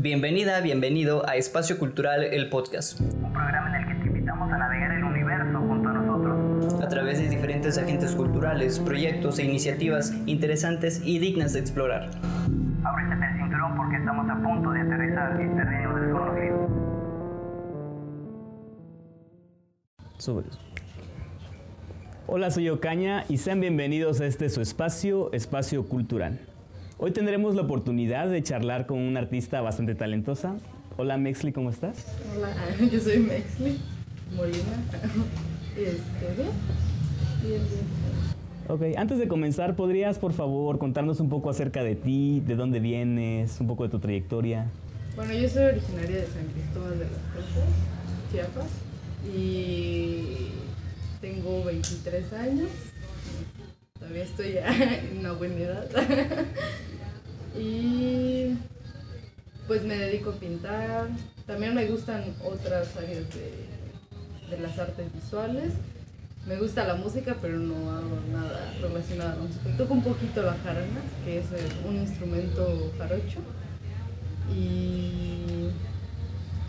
Bienvenida, bienvenido a Espacio Cultural, el podcast. Un programa en el que te invitamos a navegar el universo junto a nosotros. A través de diferentes agentes culturales, proyectos e iniciativas interesantes y dignas de explorar. Ábrete el cinturón porque estamos a punto de aterrizar en terreno desconocido. Hola, soy Ocaña y sean bienvenidos a este su espacio, Espacio Cultural. Hoy tendremos la oportunidad de charlar con una artista bastante talentosa. Hola Mexli, ¿cómo estás? Hola, yo soy Mexli Molina. Este, bien. Ok, antes de comenzar, ¿podrías por favor contarnos un poco acerca de ti, de dónde vienes, un poco de tu trayectoria? Bueno, yo soy originaria de San Cristóbal de las Casas, Chiapas, y tengo 23 años. Todavía estoy en una buena edad. Y pues me dedico a pintar. También me gustan otras áreas de, de las artes visuales. Me gusta la música, pero no hago nada relacionado a la música. Toco un poquito la jarana, que es eh, un instrumento jarocho. Y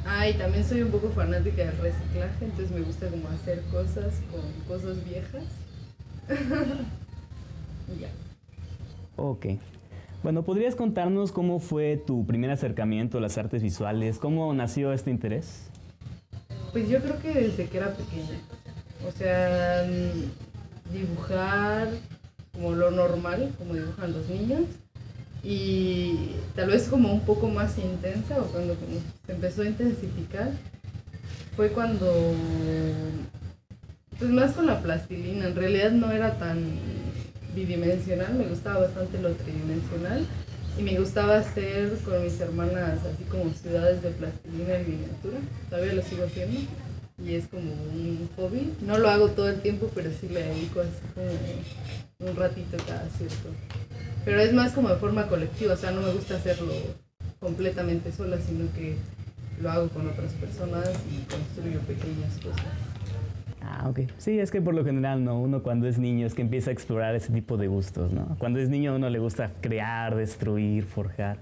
Ah, y también soy un poco fanática del reciclaje, entonces me gusta como hacer cosas con cosas viejas. ya. Ok. Bueno, ¿podrías contarnos cómo fue tu primer acercamiento a las artes visuales? ¿Cómo nació este interés? Pues yo creo que desde que era pequeña. O sea, mm, dibujar como lo normal, como dibujan los niños y tal vez como un poco más intensa o cuando se empezó a intensificar fue cuando pues más con la plastilina en realidad no era tan bidimensional me gustaba bastante lo tridimensional y me gustaba hacer con mis hermanas así como ciudades de plastilina en miniatura todavía lo sigo haciendo y es como un hobby no lo hago todo el tiempo pero sí le dedico así como un ratito cada cierto pero es más como de forma colectiva, o sea, no me gusta hacerlo completamente sola, sino que lo hago con otras personas y construyo pequeñas cosas. Ah, ok. Sí, es que por lo general, ¿no? Uno cuando es niño es que empieza a explorar ese tipo de gustos, ¿no? Cuando es niño a uno le gusta crear, destruir, forjar.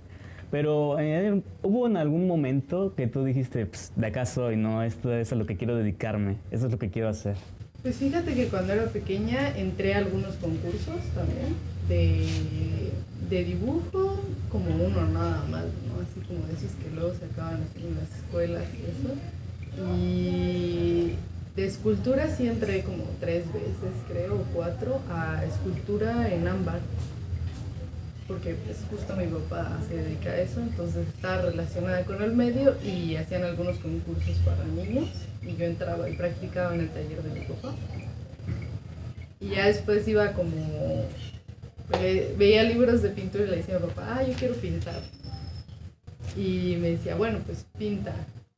Pero eh, hubo en algún momento que tú dijiste, pues, de acá soy, ¿no? Esto es a lo que quiero dedicarme, eso es lo que quiero hacer. Pues fíjate que cuando era pequeña entré a algunos concursos también de, dibujo, como uno nada más, ¿no? Así como esos que luego se acaban en las escuelas y eso. Y de escultura sí entré como tres veces, creo, o cuatro, a escultura en ámbar. Porque pues justo mi papá se dedica a eso, entonces estaba relacionada con el medio y hacían algunos concursos para niños y yo entraba y practicaba en el taller de mi papá. Y ya después iba como veía libros de pintura y le decía a mi papá, ah, yo quiero pintar. Y me decía, bueno, pues pinta.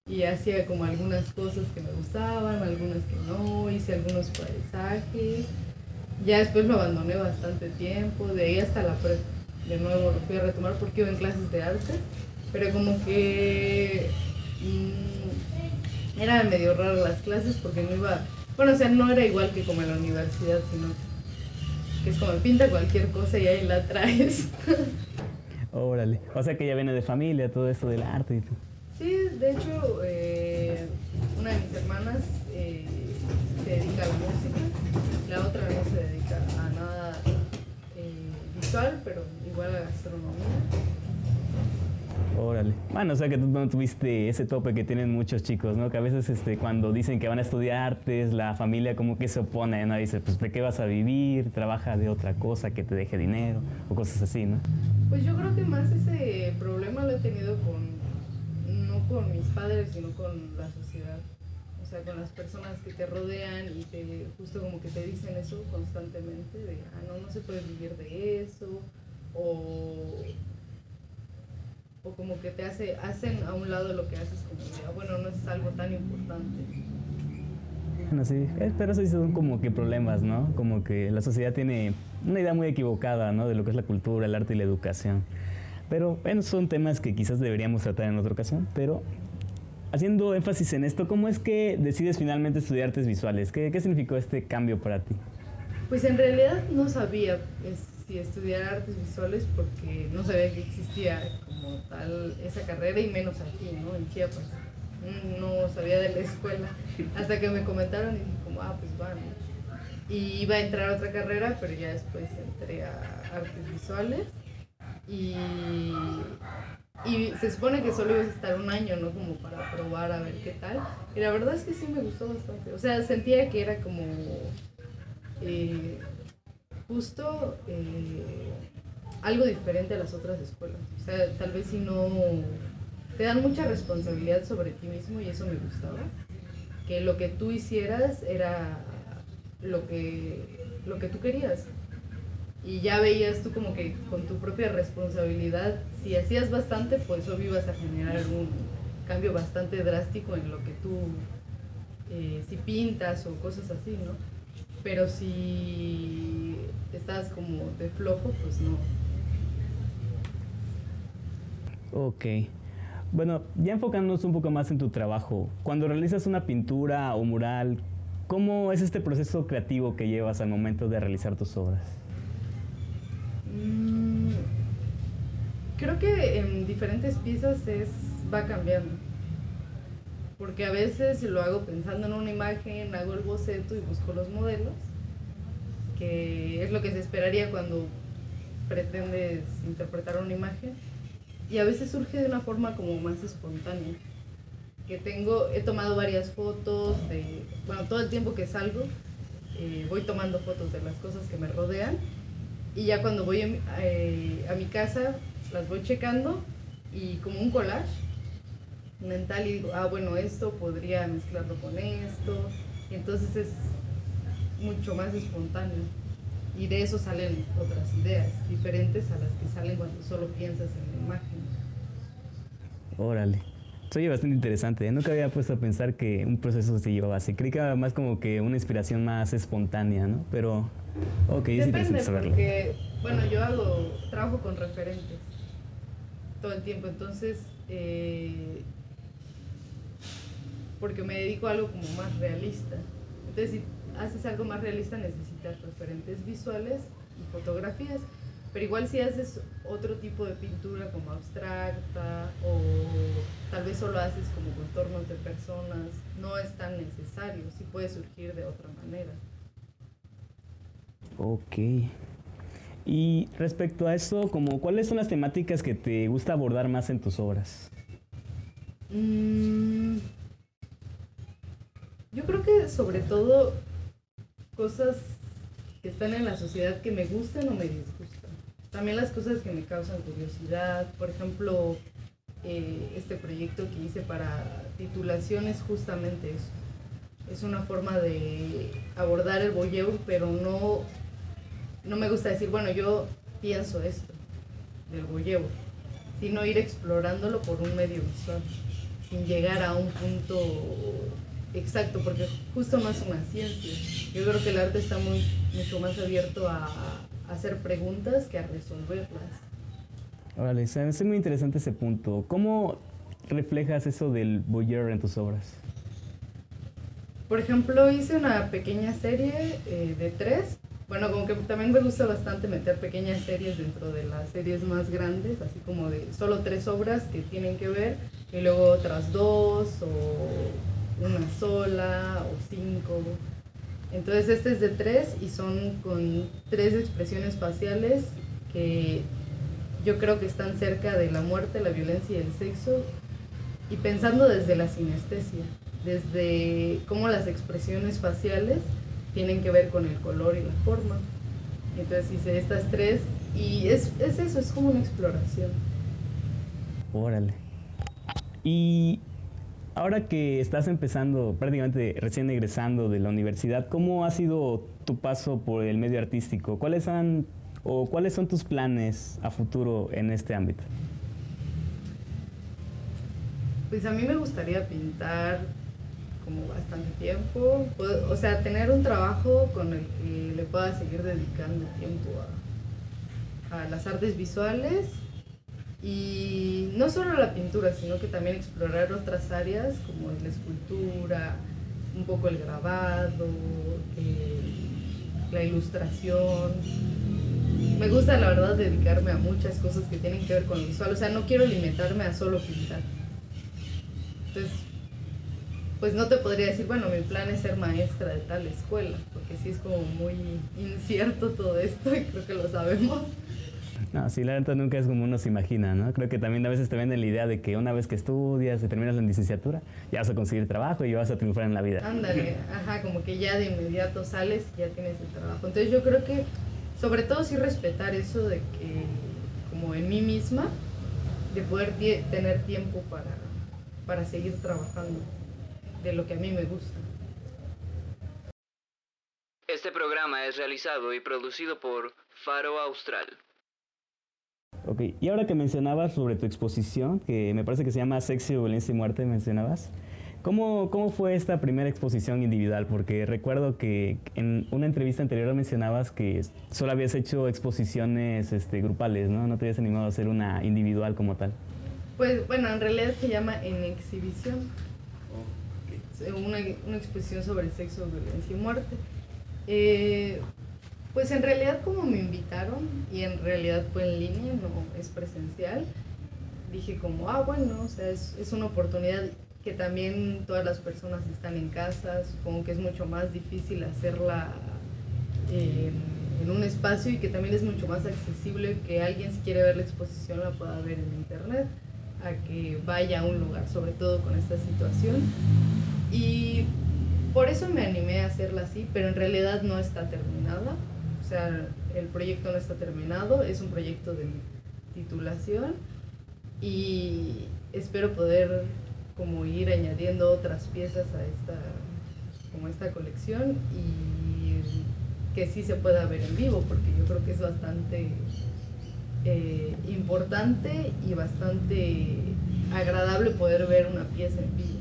Y hacía como algunas cosas que me gustaban, algunas que no, hice algunos paisajes. Ya después lo abandoné bastante tiempo, de ahí hasta la prepa. De nuevo lo fui a retomar porque iba en clases de arte, pero como que mmm, era medio raro las clases porque no iba, bueno, o sea, no era igual que como en la universidad, sino que es como pinta cualquier cosa y ahí la traes. Órale, o sea que ya viene de familia todo esto del arte y Sí, de hecho, eh, una de mis hermanas eh, se dedica a la música, la otra no se dedica a nada eh, visual, pero igual a gastronomía. Órale. Bueno, o sea que tú no tuviste ese tope que tienen muchos chicos, ¿no? Que a veces este, cuando dicen que van a estudiar artes, la familia como que se opone, ¿no? Dice, pues ¿de qué vas a vivir? Trabaja de otra cosa que te deje dinero o cosas así, ¿no? Pues yo creo que más ese problema lo he tenido con, con mis padres, sino con la sociedad. O sea, con las personas que te rodean y te, justo como que te dicen eso constantemente, de, ah, no, no se puede vivir de eso, o o como que te hace, hacen a un lado lo que haces como idea, bueno, no es algo tan importante. Bueno, sí, eh, pero eso son como que problemas, ¿no? Como que la sociedad tiene una idea muy equivocada, ¿no? De lo que es la cultura, el arte y la educación. Pero bueno, son temas que quizás deberíamos tratar en otra ocasión, pero haciendo énfasis en esto, ¿cómo es que decides finalmente estudiar artes visuales? ¿Qué, qué significó este cambio para ti? Pues en realidad no sabía decidí estudiar artes visuales porque no sabía que existía como tal esa carrera y menos aquí, ¿no? En Chiapas. No sabía de la escuela. Hasta que me comentaron y dije como, ah, pues va, ¿no? Y iba a entrar a otra carrera, pero ya después entré a artes visuales. Y, y se supone que solo ibas a estar un año, ¿no? Como para probar a ver qué tal. Y la verdad es que sí me gustó bastante. O sea, sentía que era como eh, justo eh, algo diferente a las otras escuelas. O sea, tal vez si no te dan mucha responsabilidad sobre ti mismo y eso me gustaba. Que lo que tú hicieras era lo que, lo que tú querías. Y ya veías tú como que con tu propia responsabilidad, si hacías bastante, pues obvio ibas a generar un cambio bastante drástico en lo que tú, eh, si pintas o cosas así, ¿no? Pero si estás como de flojo, pues no. Ok. Bueno, ya enfocándonos un poco más en tu trabajo, cuando realizas una pintura o mural, ¿cómo es este proceso creativo que llevas al momento de realizar tus obras? Mm, Creo que en diferentes piezas es, va cambiando. Porque a veces lo hago pensando en una imagen, hago el boceto y busco los modelos, que es lo que se esperaría cuando pretendes interpretar una imagen. Y a veces surge de una forma como más espontánea. Que tengo, he tomado varias fotos de, bueno, todo el tiempo que salgo, eh, voy tomando fotos de las cosas que me rodean y ya cuando voy eh, a mi casa las voy checando y como un collage mental y digo, ah, bueno, esto podría mezclarlo con esto. Entonces es mucho más espontáneo. Y de eso salen otras ideas, diferentes a las que salen cuando solo piensas en la imagen. Órale. Se oye bastante interesante. ¿eh? Nunca había puesto a pensar que un proceso se llevaba así. Creí que era más como que una inspiración más espontánea, ¿no? Pero, ok, es Depende, interesante saberlo. porque, bueno, yo hago, trabajo con referentes todo el tiempo, entonces, eh, porque me dedico a algo como más realista. Entonces, si haces algo más realista, necesitas referentes visuales y fotografías. Pero igual si haces otro tipo de pintura como abstracta o tal vez solo haces como contornos de personas, no es tan necesario, sí puede surgir de otra manera. Ok. Y respecto a eso, como, ¿cuáles son las temáticas que te gusta abordar más en tus obras? Mm, yo creo que sobre todo cosas que están en la sociedad que me gustan o me disgustan. También las cosas que me causan curiosidad. Por ejemplo, eh, este proyecto que hice para titulación es justamente eso. Es una forma de abordar el voyeur, pero no, no me gusta decir, bueno, yo pienso esto del voyeur, sino ir explorándolo por un medio visual, sin llegar a un punto exacto, porque justo no es una ciencia. Yo creo que el arte está muy, mucho más abierto a, a hacer preguntas que a resolverlas. Órale, se me hace muy interesante ese punto. ¿Cómo reflejas eso del voyeur en tus obras? Por ejemplo, hice una pequeña serie eh, de tres. Bueno, como que también me gusta bastante meter pequeñas series dentro de las series más grandes, así como de solo tres obras que tienen que ver, y luego otras dos, o una sola, o cinco. Entonces este es de tres y son con tres expresiones faciales que yo creo que están cerca de la muerte, la violencia y el sexo, y pensando desde la sinestesia, desde cómo las expresiones faciales tienen que ver con el color y la forma. Entonces hice estas tres y es, es eso, es como una exploración. Órale. Y ahora que estás empezando, prácticamente recién egresando de la universidad, ¿cómo ha sido tu paso por el medio artístico? ¿Cuáles han o cuáles son tus planes a futuro en este ámbito? Pues a mí me gustaría pintar como bastante tiempo, o sea, tener un trabajo con el que le pueda seguir dedicando tiempo a, a las artes visuales y no solo la pintura, sino que también explorar otras áreas como la escultura, un poco el grabado, la ilustración. me gusta la verdad dedicarme a muchas cosas que tienen que ver con el visual. O sea, no quiero limitarme a solo pintar. Entonces, pues no te podría decir, bueno, mi plan es ser maestra de tal escuela, porque sí es como muy incierto todo esto y creo que lo sabemos. No, sí, la verdad nunca es como uno se imagina, ¿no? Creo que también a veces te venden la idea de que una vez que estudias y terminas la licenciatura, ya vas a conseguir trabajo y vas a triunfar en la vida. Ándale, ajá, como que ya de inmediato sales y ya tienes el trabajo. Entonces yo creo que, sobre todo sí respetar eso de que, como en mí misma, de poder tener tiempo para, para seguir trabajando de lo que a mí me gusta. Este programa es realizado y producido por Faro Austral. Ok, y ahora que mencionabas sobre tu exposición, que me parece que se llama Sexo, Violencia y Muerte, mencionabas, ¿cómo, ¿cómo fue esta primera exposición individual? Porque recuerdo que en una entrevista anterior mencionabas que solo habías hecho exposiciones este, grupales, ¿no? No te habías animado a hacer una individual como tal. Pues bueno, en realidad se llama En Exhibición. Una, una exposición sobre sexo, violencia y muerte. Eh, pues en realidad como me invitaron y en realidad fue en línea, no es presencial, dije como, ah bueno, o sea, es, es una oportunidad que también todas las personas están en casa, supongo que es mucho más difícil hacerla eh, en un espacio y que también es mucho más accesible que alguien si quiere ver la exposición la pueda ver en internet a que vaya a un lugar, sobre todo con esta situación. Y por eso me animé a hacerla así, pero en realidad no está terminada. O sea, el proyecto no está terminado, es un proyecto de titulación y espero poder como ir añadiendo otras piezas a esta, como esta colección y que sí se pueda ver en vivo, porque yo creo que es bastante eh, importante y bastante agradable poder ver una pieza en vivo.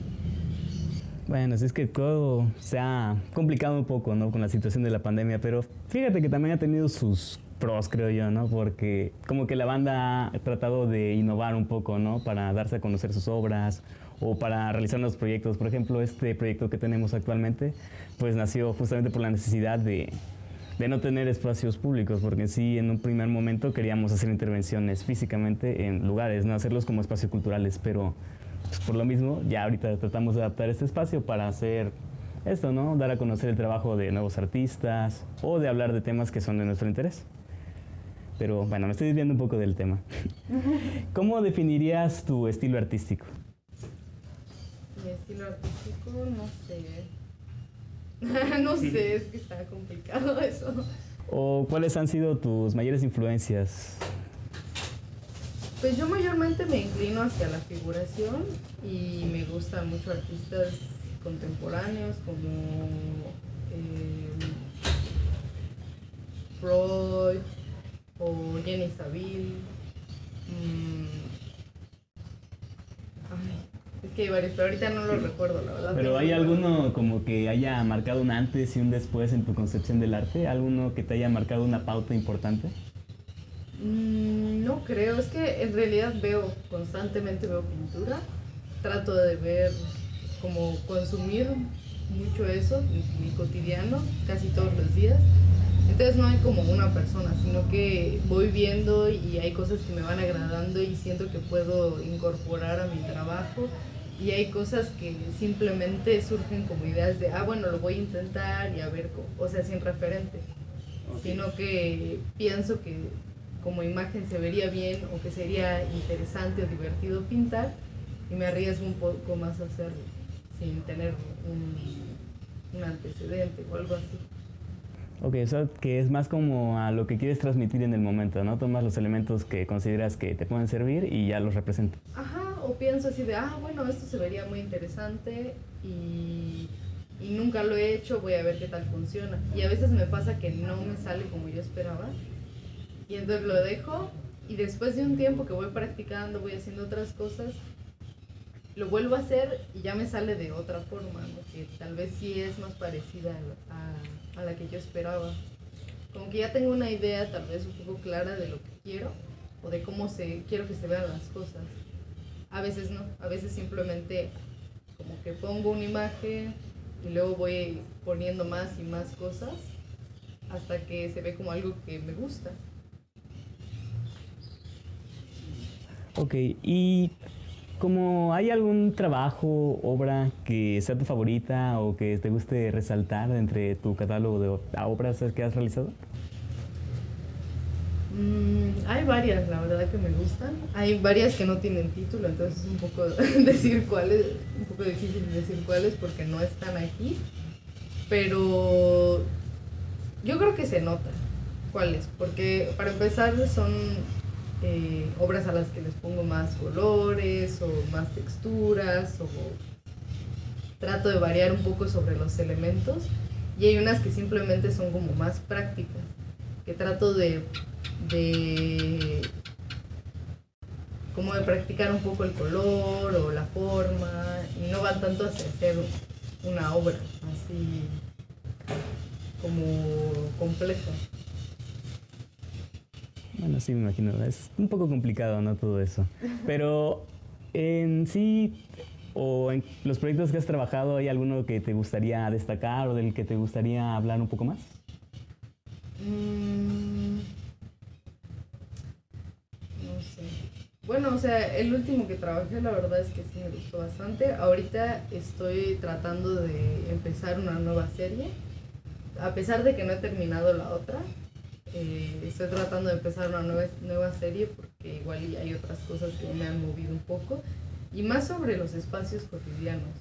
Bueno, es que todo se ha complicado un poco, ¿no? Con la situación de la pandemia, pero fíjate que también ha tenido sus pros, creo yo, ¿no? Porque como que la banda ha tratado de innovar un poco, ¿no? Para darse a conocer sus obras o para realizar nuevos proyectos. Por ejemplo, este proyecto que tenemos actualmente, pues nació justamente por la necesidad de, de no tener espacios públicos, porque sí, en un primer momento queríamos hacer intervenciones físicamente en lugares, no hacerlos como espacios culturales, pero pues, por lo mismo, ya ahorita tratamos de adaptar este espacio para hacer esto, ¿no? Dar a conocer el trabajo de nuevos artistas o de hablar de temas que son de nuestro interés. Pero bueno, me estoy desviando un poco del tema. ¿Cómo definirías tu estilo artístico? Mi estilo artístico, no sé. no sé, es que está complicado eso. ¿O cuáles han sido tus mayores influencias? Pues yo mayormente me inclino hacia la figuración y me gustan mucho artistas contemporáneos como eh, Freud o Jenny Saville. Mm, ay, es que hay varios, pero ahorita no los recuerdo, la verdad. ¿Pero hay alguno como que haya marcado un antes y un después en tu concepción del arte? ¿Alguno que te haya marcado una pauta importante? Mm, No creo, es que en realidad veo, constantemente veo pintura, trato de ver, como consumir mucho eso en mi cotidiano, casi todos los días. Entonces no hay como una persona, sino que voy viendo y hay cosas que me van agradando y siento que puedo incorporar a mi trabajo. Y hay cosas que simplemente surgen como ideas de, ah, bueno, lo voy a intentar y a ver, cómo", o sea, sin referente, sino que pienso que como imagen se vería bien o que sería interesante o divertido pintar y me arriesgo un poco más a hacerlo sin tener un, un antecedente o algo así. Ok, o sea, que es más como a lo que quieres transmitir en el momento, ¿no? Tomas los elementos que consideras que te pueden servir y ya los representas. Ajá, o pienso así de, ah, bueno, esto se vería muy interesante y, y nunca lo he hecho, voy a ver qué tal funciona. Y a veces me pasa que no me sale como yo esperaba y entonces lo dejo y después de un tiempo que voy practicando, voy haciendo otras cosas, lo vuelvo a hacer y ya me sale de otra forma, que tal vez sí es más parecida a, a la que yo esperaba. Como que ya tengo una idea tal vez un poco clara de lo que quiero o de cómo se, quiero que se vean las cosas. A veces no, a veces simplemente como que pongo una imagen y luego voy poniendo más y más cosas hasta que se ve como algo que me gusta. Ok, y como hay algún trabajo, obra que sea tu favorita o que te guste resaltar entre tu catálogo de obras que has realizado? Mm, hay varias, la verdad, que me gustan. Hay varias que no tienen título, entonces es un poco decir cuáles, un poco difícil decir cuáles porque no están aquí. Pero yo creo que se nota cuáles, porque para empezar son eh, obras a las que les pongo más colores o más texturas o trato de variar un poco sobre los elementos y hay unas que simplemente son como más prácticas, que trato de, de como de practicar un poco el color o la forma y no van tanto hacia hacer una obra así como compleja. Bueno, sí, me imagino. Es un poco complicado, ¿no? Todo eso. Pero en sí, o en los proyectos que has trabajado, ¿hay alguno que te gustaría destacar o del que te gustaría hablar un poco más? Mm, no sé. Bueno, o sea, el último que trabajé, la verdad es que sí me gustó bastante. Ahorita estoy tratando de empezar una nueva serie. A pesar de que no he terminado la otra, eh, estoy tratando de empezar una nueva, nueva serie porque igual hay otras cosas que me han movido un poco. Y más sobre los espacios cotidianos.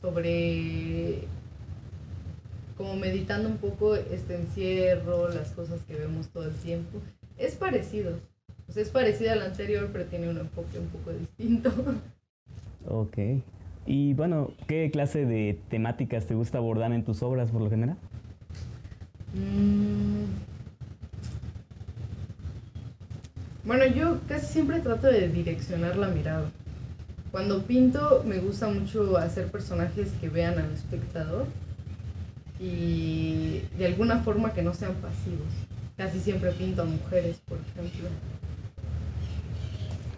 Sobre como meditando un poco este encierro, las cosas que vemos todo el tiempo. Es parecido. Es parecido al anterior, pero tiene un enfoque un poco distinto. Ok. Y bueno, ¿qué clase de temáticas te gusta abordar en tus obras por lo general? Mm. Bueno, yo casi siempre trato de direccionar la mirada. Cuando pinto me gusta mucho hacer personajes que vean al espectador y de alguna forma que no sean pasivos. Casi siempre pinto a mujeres, por ejemplo.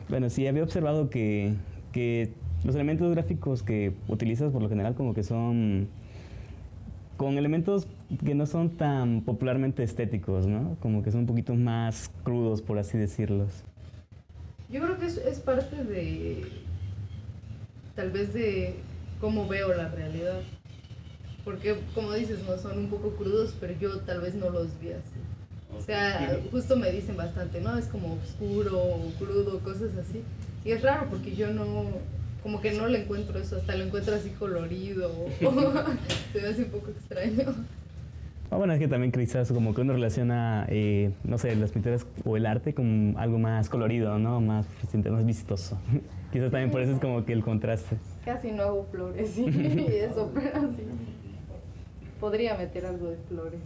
Bueno, sí, había observado que, que los elementos gráficos que utilizas por lo general como que son con elementos que no son tan popularmente estéticos, ¿no? Como que son un poquito más crudos, por así decirlos. Yo creo que es, es parte de, tal vez de cómo veo la realidad. Porque, como dices, no son un poco crudos, pero yo tal vez no los vi así. O sea, justo me dicen bastante, ¿no? Es como oscuro o crudo, cosas así. Y es raro porque yo no, como que no le encuentro eso, hasta lo encuentro así colorido, se me hace un poco extraño. Ah, bueno, es que también quizás como que uno relaciona, eh, no sé, las pinturas o el arte con algo más colorido, ¿no? Más, más vistoso. quizás también por eso es como que el contraste. Casi no hago flores y eso, pero sí. Podría meter algo de flores.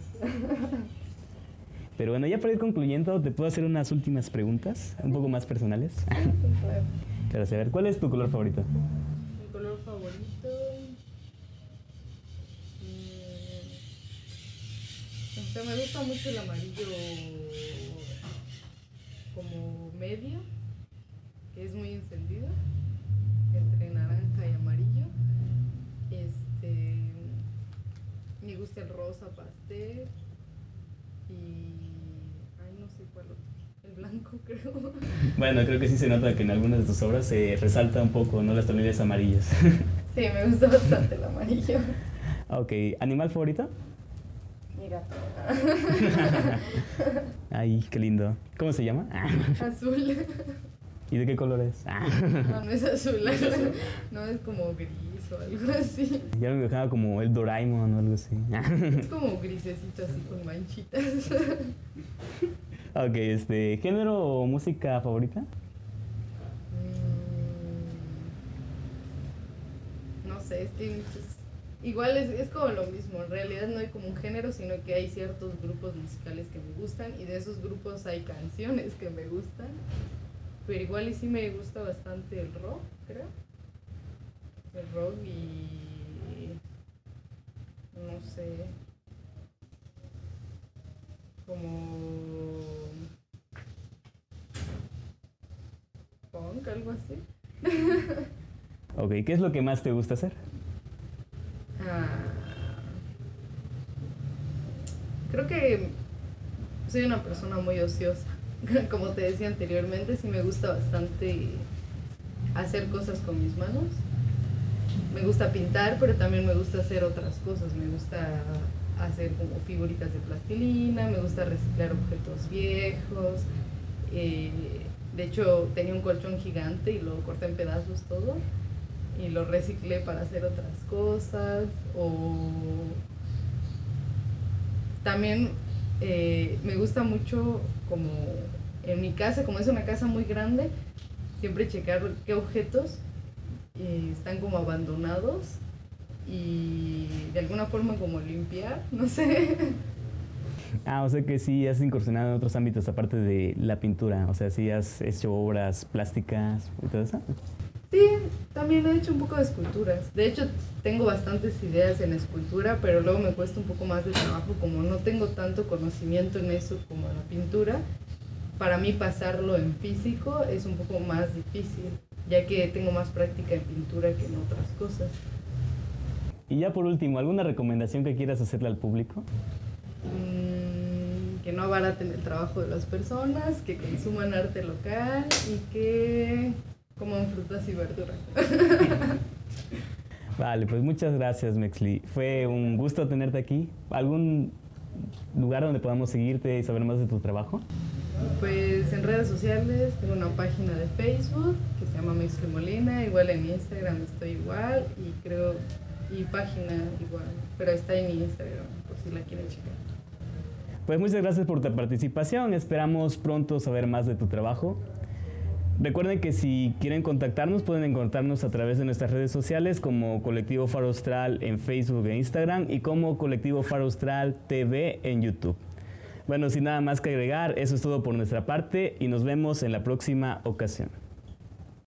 Pero bueno, ya para ir concluyendo, ¿te puedo hacer unas últimas preguntas? Un poco más personales. Para saber, ¿cuál es tu color favorito? Mi color favorito. mm, o sea, me gusta mucho el amarillo como medio, que es muy encendido, entre naranja y amarillo. Este, me gusta el rosa pastel y, ay, no sé cuál otro. El blanco, creo. Bueno, creo que sí se nota que en algunas de tus obras se resalta un poco, ¿no? Las tonalidades amarillas. Sí, me gusta bastante el amarillo. ok, ¿animal favorito? Mira, Ay, qué lindo. ¿Cómo se llama? azul. ¿Y de qué color es? No, no es azul, no es como gris o algo así. Ya me dejaba como el Doraemon o algo así. Es como grisecito así con manchitas. Ok, este, ¿género o música favorita? Mm, No sé, es que igual es, es como lo mismo. En realidad no hay como un género, sino que hay ciertos grupos musicales que me gustan y de esos grupos hay canciones que me gustan. Pero igual y sí me gusta bastante el rock, creo. El rock y... No sé. Como... Algo así. Ok, ¿qué es lo que más te gusta hacer? Ah, creo que soy una persona muy ociosa. como te decía anteriormente, sí me gusta bastante hacer cosas con mis manos. Me gusta pintar, pero también me gusta hacer otras cosas. Me gusta hacer como figuritas de plastilina, me gusta reciclar objetos viejos. Eh, de hecho, tenía un colchón gigante y lo corté en pedazos todo y lo reciclé para hacer otras cosas. O también eh, me gusta mucho como en mi casa, como es una casa muy grande, siempre checar qué objetos eh, están como abandonados y de alguna forma como limpiar, no sé. Ah, o sea que sí has incursionado en otros ámbitos aparte de la pintura, o sea, sí has hecho obras plásticas y todo eso. Sí, también he hecho un poco de esculturas. De hecho, tengo bastantes ideas en escultura, pero luego me cuesta un poco más de trabajo, como no tengo tanto conocimiento en eso como en la pintura. Para mí pasarlo en físico es un poco más difícil, ya que tengo más práctica en pintura que en otras cosas. Y ya por último, ¿alguna recomendación que quieras hacerle al público? Mm, que no abaraten el trabajo de las personas, que consuman arte local y que coman frutas y verduras. Vale, pues muchas gracias, Mexli. Fue un gusto tenerte aquí. ¿Algún lugar donde podamos seguirte y saber más de tu trabajo? Pues en redes sociales tengo una página de Facebook que se llama Mexli Molina, igual en Instagram estoy igual y creo y página igual, pero está en mi Instagram por si la quieren checar. Pues muchas gracias por tu participación, esperamos pronto saber más de tu trabajo. Recuerden que si quieren contactarnos pueden encontrarnos a través de nuestras redes sociales como Colectivo Faro Austral en Facebook e Instagram y como Colectivo Faro Austral TV en YouTube. Bueno, sin nada más que agregar, eso es todo por nuestra parte y nos vemos en la próxima ocasión.